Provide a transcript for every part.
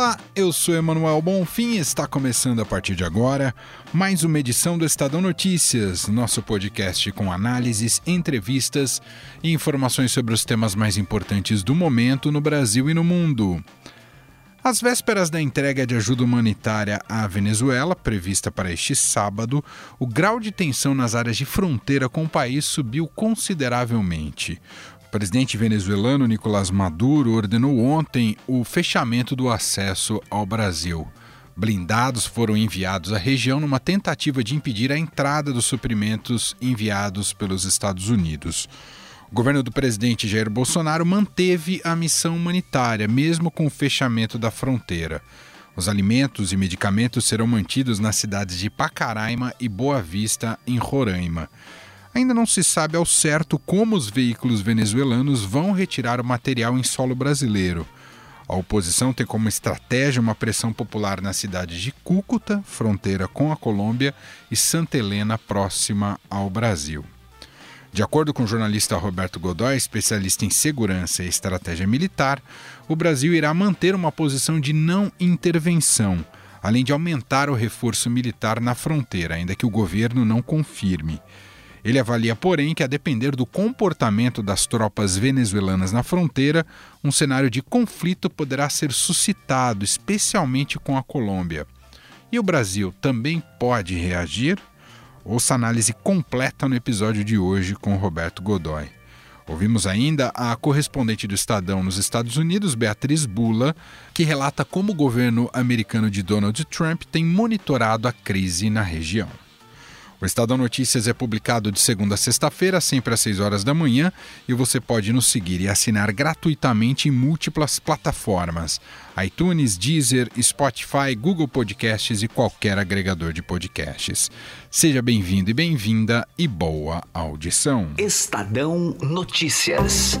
Olá, eu sou Emanuel Bonfim e está começando a partir de agora mais uma edição do Estadão Notícias, nosso podcast com análises, entrevistas e informações sobre os temas mais importantes do momento no Brasil e no mundo. Às vésperas da entrega de ajuda humanitária à Venezuela, prevista para este sábado, o grau de tensão nas áreas de fronteira com o país subiu consideravelmente. O presidente venezuelano Nicolás Maduro ordenou ontem o fechamento do acesso ao Brasil. Blindados foram enviados à região numa tentativa de impedir a entrada dos suprimentos enviados pelos Estados Unidos. O governo do presidente Jair Bolsonaro manteve a missão humanitária, mesmo com o fechamento da fronteira. Os alimentos e medicamentos serão mantidos nas cidades de Pacaraima e Boa Vista, em Roraima. Ainda não se sabe ao certo como os veículos venezuelanos vão retirar o material em solo brasileiro. A oposição tem como estratégia uma pressão popular nas cidades de Cúcuta, fronteira com a Colômbia, e Santa Helena, próxima ao Brasil. De acordo com o jornalista Roberto Godoy, especialista em segurança e estratégia militar, o Brasil irá manter uma posição de não intervenção, além de aumentar o reforço militar na fronteira, ainda que o governo não confirme. Ele avalia, porém, que a depender do comportamento das tropas venezuelanas na fronteira, um cenário de conflito poderá ser suscitado, especialmente com a Colômbia. E o Brasil também pode reagir? Ouça a análise completa no episódio de hoje com Roberto Godoy. Ouvimos ainda a correspondente do Estadão nos Estados Unidos, Beatriz Bula, que relata como o governo americano de Donald Trump tem monitorado a crise na região. O Estadão Notícias é publicado de segunda a sexta-feira, sempre às 6 horas da manhã, e você pode nos seguir e assinar gratuitamente em múltiplas plataformas: iTunes, Deezer, Spotify, Google Podcasts e qualquer agregador de podcasts. Seja bem-vindo e bem-vinda e boa audição. Estadão Notícias.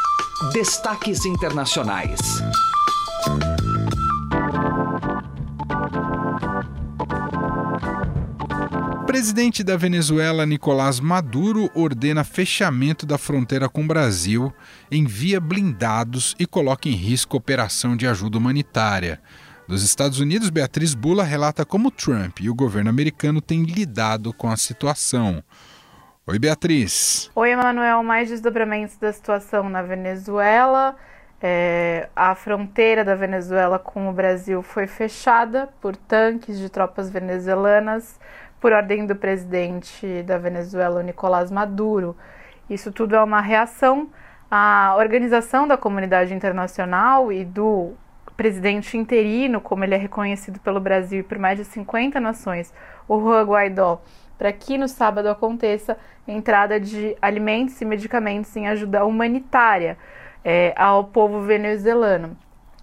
Destaques internacionais. Presidente da Venezuela, Nicolás Maduro, ordena fechamento da fronteira com o Brasil, envia blindados e coloca em risco operação de ajuda humanitária. Dos Estados Unidos, Beatriz Bula relata como Trump e o governo americano têm lidado com a situação. Oi, Beatriz. Oi, Emanuel. Mais desdobramentos da situação na Venezuela. É, a fronteira da Venezuela com o Brasil foi fechada por tanques de tropas venezuelanas por ordem do presidente da Venezuela, Nicolás Maduro. Isso tudo é uma reação à organização da comunidade internacional e do presidente interino, como ele é reconhecido pelo Brasil e por mais de 50 nações, o Juan Guaidó para que no sábado aconteça a entrada de alimentos e medicamentos em ajuda humanitária é, ao povo venezuelano.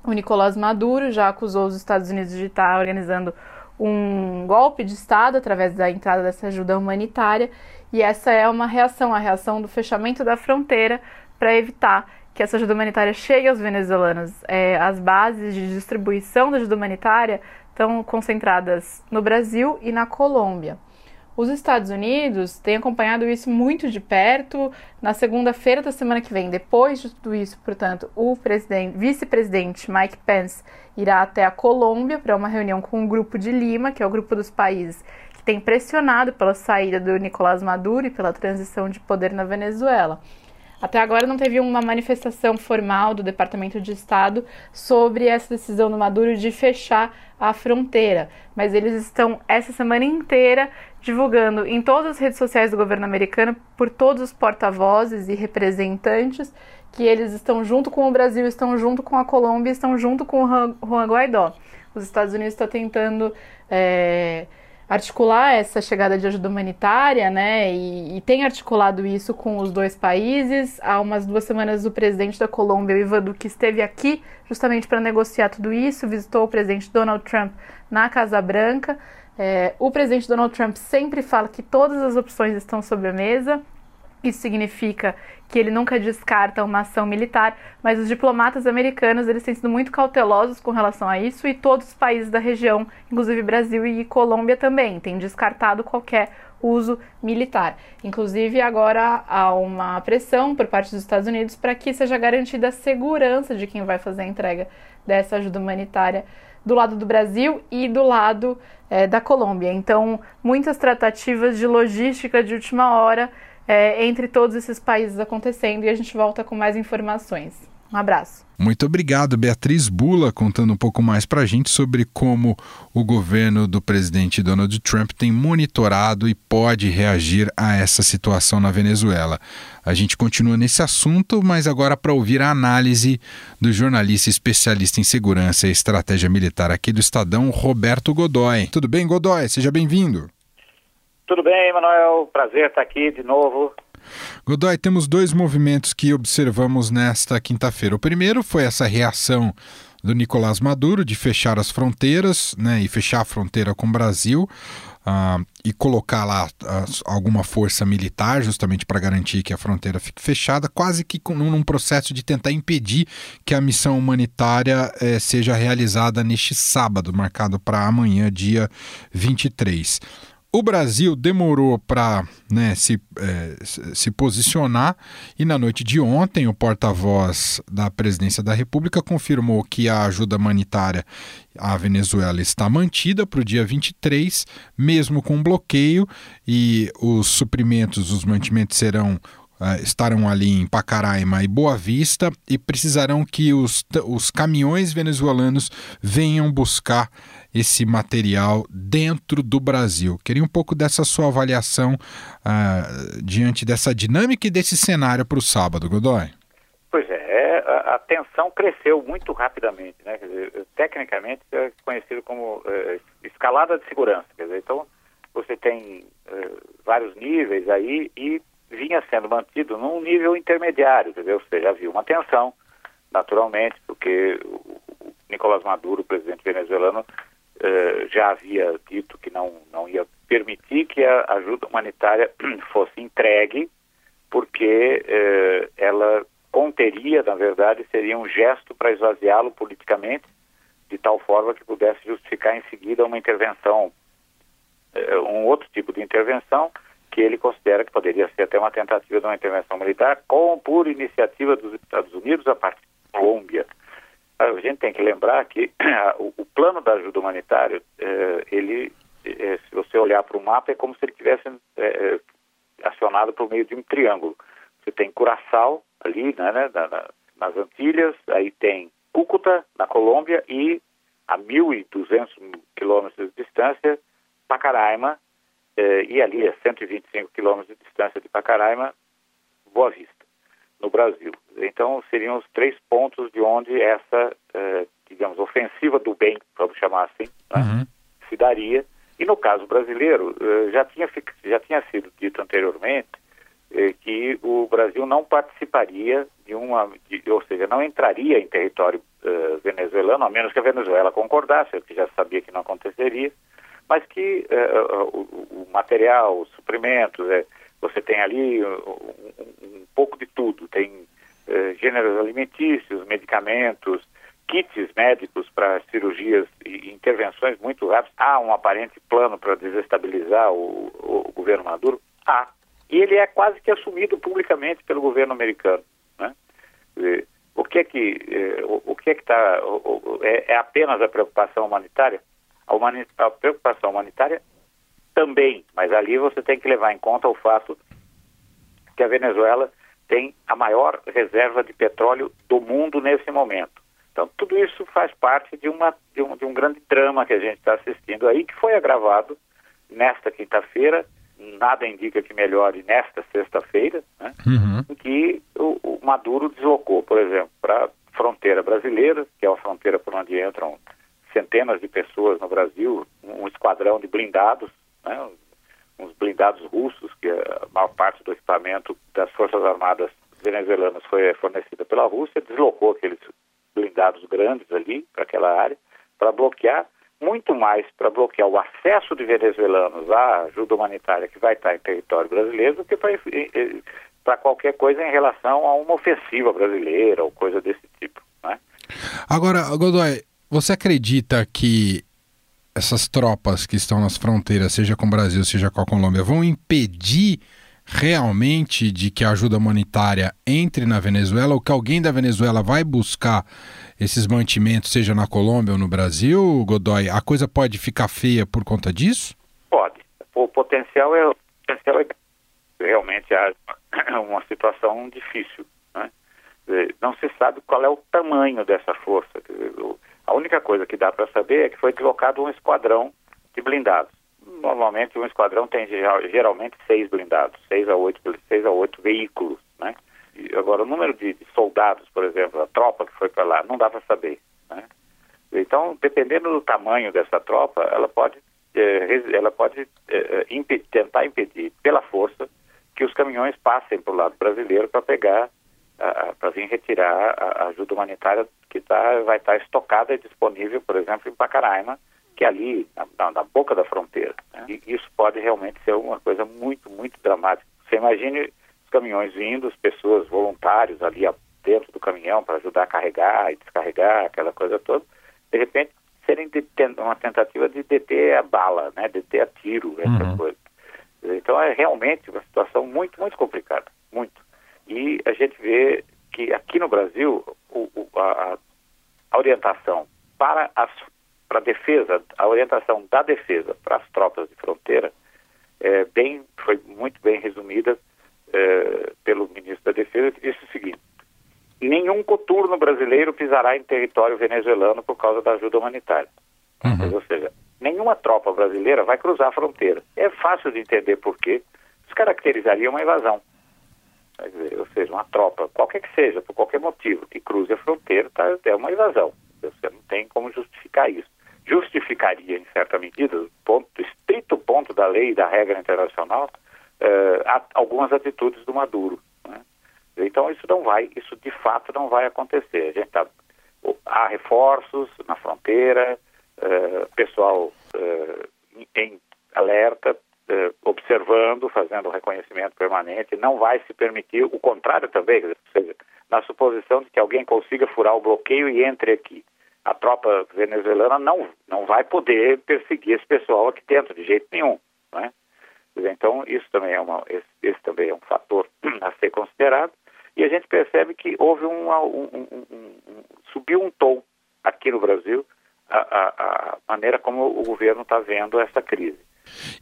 O Nicolás Maduro já acusou os Estados Unidos de estar organizando um golpe de Estado através da entrada dessa ajuda humanitária, e essa é uma reação, a reação do fechamento da fronteira para evitar que essa ajuda humanitária chegue aos venezuelanos. É, as bases de distribuição da ajuda humanitária estão concentradas no Brasil e na Colômbia. Os Estados Unidos têm acompanhado isso muito de perto. Na segunda-feira da semana que vem, depois de tudo isso, portanto, o vice-presidente Mike Pence irá até a Colômbia para uma reunião com o grupo de Lima, que é o grupo dos países que tem pressionado pela saída do Nicolás Maduro e pela transição de poder na Venezuela. Até agora não teve uma manifestação formal do Departamento de Estado sobre essa decisão do Maduro de fechar a fronteira, mas eles estão essa semana inteira divulgando em todas as redes sociais do governo americano por todos os porta-vozes e representantes que eles estão junto com o Brasil, estão junto com a Colômbia, estão junto com o Juan Guaidó. Os Estados Unidos estão tentando é, articular essa chegada de ajuda humanitária, né? E, e, tem articulado isso com os dois países. Há umas duas semanas, o presidente da Colômbia, Ivan Duque, esteve aqui justamente para negociar tudo isso. Visitou o presidente Donald Trump na Casa Branca. É, o presidente Donald Trump sempre fala que todas as opções estão sobre a mesa. Isso significa que ele nunca descarta uma ação militar, mas os diplomatas americanos eles têm sido muito cautelosos com relação a isso e todos os países da região, inclusive Brasil e Colômbia também, têm descartado qualquer uso militar. Inclusive agora há uma pressão por parte dos Estados Unidos para que seja garantida a segurança de quem vai fazer a entrega dessa ajuda humanitária do lado do Brasil e do lado é, da Colômbia. Então, muitas tratativas de logística de última hora é, entre todos esses países acontecendo e a gente volta com mais informações. Um abraço. Muito obrigado, Beatriz Bula, contando um pouco mais para a gente sobre como o governo do presidente Donald Trump tem monitorado e pode reagir a essa situação na Venezuela. A gente continua nesse assunto, mas agora para ouvir a análise do jornalista especialista em segurança e estratégia militar aqui do Estadão, Roberto Godoy. Tudo bem, Godoy? Seja bem-vindo. Tudo bem, Manuel. Prazer estar aqui de novo. Godoy, temos dois movimentos que observamos nesta quinta-feira. O primeiro foi essa reação do Nicolás Maduro de fechar as fronteiras, né, e fechar a fronteira com o Brasil uh, e colocar lá uh, alguma força militar, justamente para garantir que a fronteira fique fechada, quase que num processo de tentar impedir que a missão humanitária eh, seja realizada neste sábado, marcado para amanhã, dia 23. O Brasil demorou para né, se, é, se posicionar e na noite de ontem o porta-voz da presidência da República confirmou que a ajuda humanitária à Venezuela está mantida para o dia 23, mesmo com bloqueio, e os suprimentos, os mantimentos serão estarão ali em Pacaraima e Boa Vista e precisarão que os, os caminhões venezuelanos venham buscar esse material dentro do Brasil. Queria um pouco dessa sua avaliação uh, diante dessa dinâmica e desse cenário para o sábado, Godoy. Pois é, a, a, tensão cresceu muito rapidamente, né? Dizer, tecnicamente é conhecido como uh, escalada de segurança. Dizer, então você tem uh, vários níveis aí e vinha sendo mantido num nível intermediário, entendeu? Ou seja, havia uma tensão, naturalmente, porque o Nicolás Maduro, presidente venezuelano, eh, já havia dito que não, não ia permitir que a ajuda humanitária fosse entregue, porque eh, ela conteria, na verdade, seria um gesto para esvaziá-lo politicamente, de tal forma que pudesse justificar em seguida uma intervenção, eh, um outro tipo de intervenção, que ele considera que poderia ser até uma tentativa de uma intervenção militar, com por iniciativa dos Estados Unidos a partir da Colômbia. A gente tem que lembrar que o, plano da ajuda humanitária, eh, ele, eh, se você olhar para o mapa, é como se ele tivesse eh, acionado por meio de um triângulo. Você tem Curaçao ali, né, né na, nas Antilhas, aí tem Cúcuta, na Colômbia, e a 1.200 quilômetros de distância, Pacaraima, eh, e ali a 125 quilômetros de distância de Pacaraima, Boa Vista, no Brasil. Então, seriam os três pontos de onde essa, eh, digamos, ofensiva do bem, vamos chamar assim, né, uhum. se daria. E no caso brasileiro, eh, já, tinha, já tinha sido dito anteriormente eh, que o Brasil não participaria de uma, de, ou seja, não entraria em território eh, venezuelano, a menos que a Venezuela concordasse, o que já sabia que não aconteceria, mas que uh, o, o, material, os suprimentos, é, você tem ali um, um, pouco de tudo, tem gêneros alimentícios, medicamentos, kits médicos para cirurgias e intervenções muito rápidas. Há um aparente plano para desestabilizar o, o, governo Maduro? Há. E ele é quase que assumido publicamente pelo governo americano. Né? O que é que o, o que é que está é, é apenas a preocupação humanitária? A, a preocupação humanitária também, mas ali você tem que levar em conta o fato que a Venezuela tem a maior reserva de petróleo do mundo nesse momento. Então, tudo isso faz parte de, uma, de, um, de um grande drama que a gente está assistindo aí, que foi agravado nesta quinta-feira nada indica que melhore nesta sexta-feira, né, uhum. em que o, o, Maduro deslocou, por exemplo, para a fronteira brasileira, que é uma fronteira por onde entram centenas de pessoas no Brasil, um esquadrão de blindados, né, uns blindados russos, que a maior parte do equipamento das Forças Armadas venezuelanas foi fornecida pela Rússia, deslocou aqueles blindados grandes ali para aquela área para bloquear muito mais para bloquear o acesso de venezuelanos à ajuda humanitária que vai estar em território brasileiro do que para qualquer coisa em relação a uma ofensiva brasileira ou coisa desse tipo. Né? Agora, Godoy, você acredita que essas tropas que estão nas fronteiras, seja com o Brasil, seja com a Colômbia, vão impedir realmente de que a ajuda humanitária entre na Venezuela ou que alguém da Venezuela vai buscar esses mantimentos, seja na Colômbia ou no Brasil, Godoy, a coisa pode ficar feia por conta disso? Pode. O potencial é, o potencial é realmente há uma situação difícil. Né? Não se sabe qual é o tamanho dessa força. A única coisa que dá para saber é que foi deslocado um esquadrão de blindados. Normalmente um esquadrão tem geralmente seis blindados, seis a oito, seis a oito veículos, né? Agora, o número de, de soldados, por exemplo, a tropa que foi para lá, não dá para saber. Né? Então, dependendo do tamanho dessa tropa, ela pode, é, ela pode é, impedir, tentar impedir, pela força, que os caminhões passem para o lado brasileiro para pegar, para vir retirar a, ajuda humanitária que tá, vai estar tá estocada e disponível, por exemplo, em Pacaraima, que é ali, na, na boca da fronteira. Né? E isso pode realmente ser uma coisa muito, muito dramática. Você imagine caminhões vindo, as pessoas voluntários ali dentro do caminhão para ajudar a carregar e descarregar, aquela coisa toda, de repente serem uma tentativa de deter a bala, né, deter a tiro, essa uhum. coisa. Então é realmente uma situação muito, muito complicada, muito. E a gente vê que aqui no Brasil o, o, a, a, orientação para as para a defesa, a orientação da defesa para as tropas de fronteira é bem, foi muito bem resumida eh, pelo ministro da Defesa, que disse o seguinte: nenhum coturno brasileiro pisará em território venezuelano por causa da ajuda humanitária. Uhum. Ou seja, nenhuma tropa brasileira vai cruzar a fronteira. É fácil de entender por quê. Isso caracterizaria uma invasão. Ou seja, uma tropa, qualquer que seja, por qualquer motivo, que cruze a fronteira, tá, é uma invasão. Você não tem como justificar isso. Justificaria, em certa medida, ponto, estrito ponto da lei e da regra internacional, uh, algumas atitudes do Maduro. Né? Então isso não vai, isso de fato não vai acontecer. A gente tá, há reforços na fronteira, uh, pessoal uh, em alerta, observando, fazendo reconhecimento permanente. Não vai se permitir o contrário também, ou seja, na suposição de que alguém consiga furar o bloqueio e entre aqui. A tropa venezuelana não, não vai poder perseguir esse pessoal aqui dentro de jeito nenhum. Né? Então, isso também é, uma, esse, esse, também é um fator a ser considerado. E a gente percebe que houve um, um, um, um subiu um tom aqui no Brasil a, a, a maneira como o governo está vendo essa crise.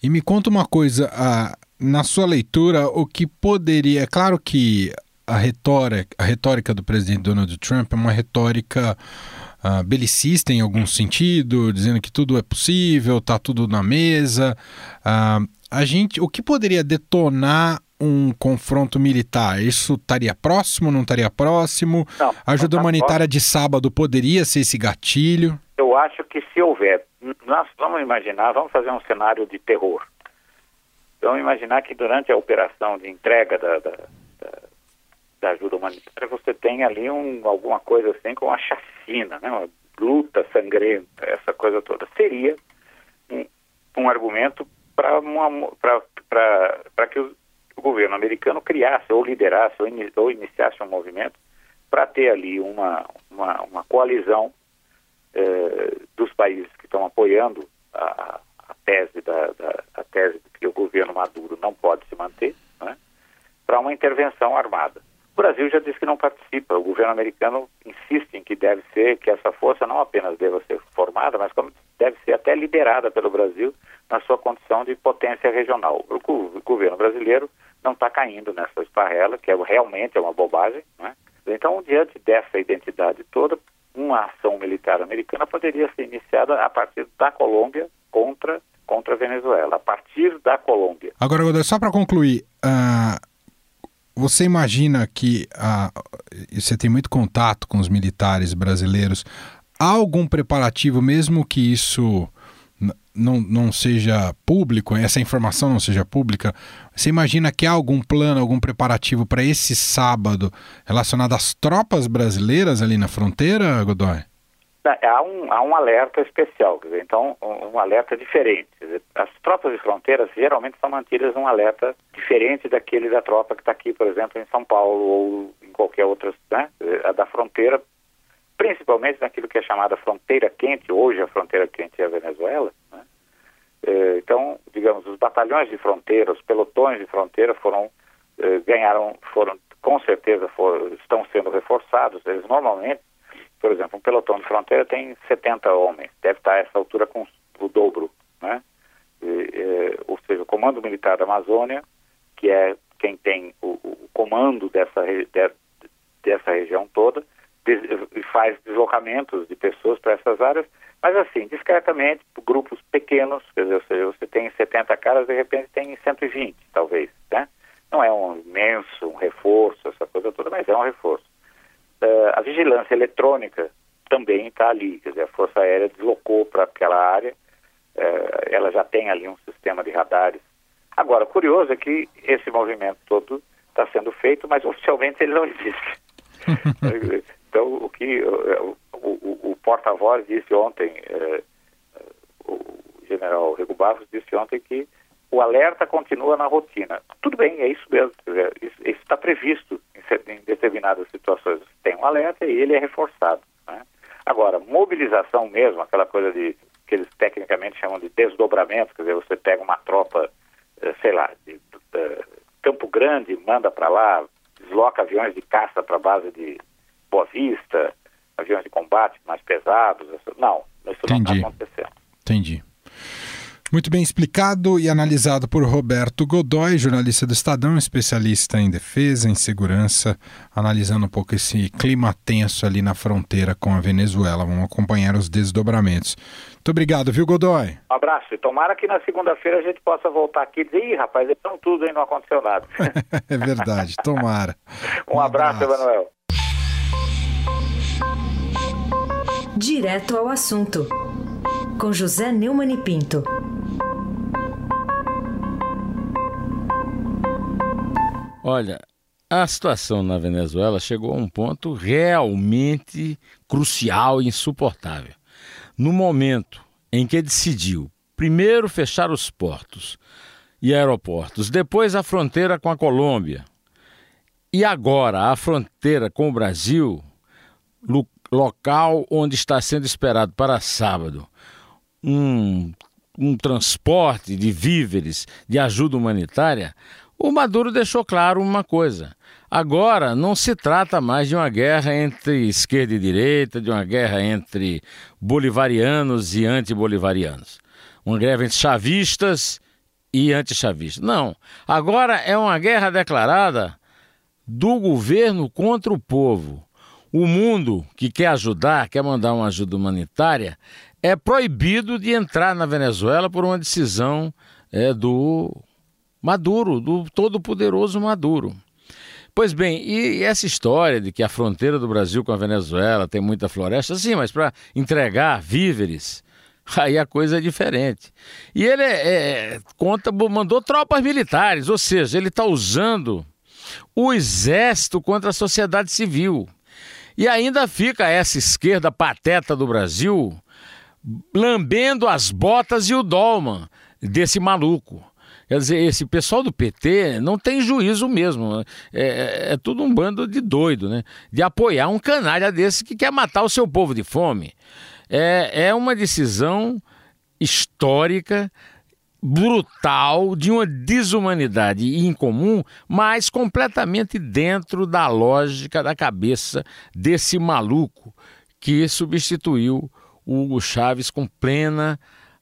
E me conta uma coisa, a, na sua leitura, o que poderia. É claro que a retórica, a retórica do presidente Donald Trump é uma retórica uh, belicista em algum sentido, dizendo que tudo é possível, está tudo na mesa. Uh, a gente, o que poderia detonar um confronto militar? Isso estaria próximo, não estaria próximo? Não, a ajuda tá humanitária próximo. de sábado poderia ser esse gatilho? Eu acho que se houver, nós vamos imaginar, vamos fazer um cenário de terror. Vamos imaginar que durante a operação de entrega da, da, da, da ajuda humanitária você tem ali um, alguma coisa assim com uma chacina, né? uma luta sangrenta, essa coisa toda. Seria um, um argumento para que o, o, governo americano criasse ou liderasse ou, in, ou iniciasse um movimento para ter ali uma, uma, uma coalizão eh, dos países que estão apoiando a, a tese da, da, a tese de que o governo Maduro não pode se manter, né, para uma intervenção armada. O Brasil já disse que não participa. O governo americano insiste em que deve ser, que essa força não apenas deva ser formada, mas como deve ser até liderada pelo Brasil na sua condição de potência regional. O governo brasileiro não está caindo nessa esparrela, que é, realmente é uma bobagem. Né? Então, diante dessa identidade toda, uma ação militar americana poderia ser iniciada a partir da Colômbia contra contra a Venezuela, a partir da Colômbia. Agora, só para concluir, uh, você imagina que uh, você tem muito contato com os militares brasileiros, há algum preparativo, mesmo que isso não, não seja público, essa informação não seja pública, você imagina que há algum plano, algum preparativo para esse sábado relacionado às tropas brasileiras ali na fronteira, Godoy? Há um, há um alerta especial, dizer, então um, um alerta diferente. Dizer, as tropas de fronteiras geralmente são mantidas um alerta diferente daquele da tropa que está aqui, por exemplo, em São Paulo ou em qualquer outra, né? A da fronteira, principalmente naquilo que é chamada fronteira quente, hoje a fronteira quente é a Venezuela, né? Eh, então, digamos, os batalhões de fronteira, os pelotões de fronteira foram eh, ganharam, foram com certeza foram, estão sendo reforçados. Eles normalmente, por exemplo, um pelotão de fronteira tem 70 homens, deve estar a essa altura com o dobro, né? E, ou seja, o Comando Militar da Amazônia, que é quem tem o, o comando dessa de, dessa região toda, faz deslocamentos de pessoas para essas áreas mas assim, discretamente, grupos pequenos, quer dizer, seja, você tem 70 caras, de repente tem 120, talvez, né? Não é um imenso, um reforço, essa coisa toda, mas é um reforço. Uh, a vigilância eletrônica também está ali, quer dizer, a Força Aérea deslocou para aquela área, uh, ela já tem ali um sistema de radares. Agora, curioso é que esse movimento todo está sendo feito, mas oficialmente ele não existe. então, o que o, o porta-voz disse ontem, eh, o general Rego Barros disse ontem que o alerta continua na rotina. Tudo bem, é isso mesmo. Isso está previsto em, em, determinadas situações. Tem um alerta e ele é reforçado. Né? Agora, mobilização mesmo, aquela coisa de que eles tecnicamente chamam de desdobramento, quer dizer, você pega uma tropa, eh, sei lá, de, de, de Campo Grande, manda para lá, desloca aviões de caça para a base de Boa Vista, aviões de combate mais pesados. Não, isso Entendi. não está acontecendo. Entendi. Muito bem explicado e analisado por Roberto Godoy, jornalista do Estadão, especialista em defesa, em segurança, analisando um pouco esse clima tenso ali na fronteira com a Venezuela. Vamos acompanhar os desdobramentos. Muito obrigado, viu, Godoy? Um abraço. E tomara que na segunda-feira a gente possa voltar aqui e dizer, ih, rapaz, então tudo aí não aconteceu nada. é verdade, tomara. um, um abraço, abraço, Emanuel. Direto ao assunto, com José Neumann e Pinto. Olha, a situação na Venezuela chegou a um ponto realmente crucial e insuportável. No momento em que decidiu primeiro fechar os portos e aeroportos, depois a fronteira com a Colômbia e agora a fronteira com o Brasil, local onde está sendo esperado para sábado um, um transporte de víveres, de ajuda humanitária, o Maduro deixou claro uma coisa. Agora não se trata mais de uma guerra entre esquerda e direita, de uma guerra entre bolivarianos e antibolivarianos. Uma guerra entre chavistas e antichavistas. Não. Agora é uma guerra declarada do governo contra o povo o mundo que quer ajudar, quer mandar uma ajuda humanitária, é proibido de entrar na Venezuela por uma decisão é, do Maduro, do todo-poderoso Maduro. Pois bem, e essa história de que a fronteira do Brasil com a Venezuela tem muita floresta, sim, mas para entregar víveres, aí a coisa é diferente. E ele é, é, conta, mandou tropas militares, ou seja, ele está usando o exército contra a sociedade civil. E ainda fica essa esquerda pateta do Brasil lambendo as botas e o dolman desse maluco. Quer dizer, esse pessoal do PT não tem juízo mesmo. É, é, é, tudo um bando de doido, né? De apoiar um canalha desse que quer matar o seu povo de fome. É, é uma decisão histórica brutal, de uma desumanidade incomum, mas completamente dentro da lógica da cabeça desse maluco que substituiu o Hugo Chávez com plena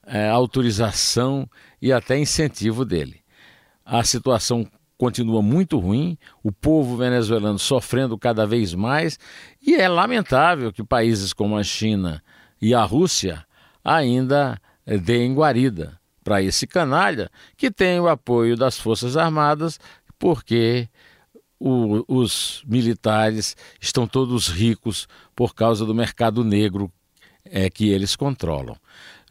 é, autorização e até incentivo dele. A situação continua muito ruim, o povo venezuelano sofrendo cada vez mais, e é lamentável que países como a China e a Rússia ainda deem guarida para esse canalha que tem o apoio das Forças Armadas, porque o, os militares estão todos ricos por causa do mercado negro é, que eles controlam.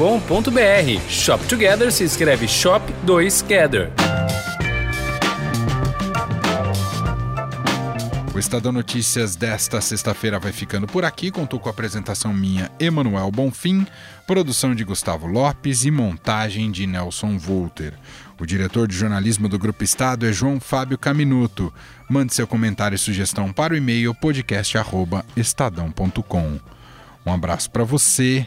shop2gather.com.br. Shop Together se escreve Shop 2 Gather. O Estadão Notícias desta sexta-feira vai ficando por aqui. Contou com a apresentação minha, Emanuel Bonfim, produção de Gustavo Lopes e montagem de Nelson Volter. O diretor de jornalismo do Grupo Estado é João Fábio Caminuto. Mande seu comentário e sugestão para o e-mail podcast@estadão.com. Um abraço para você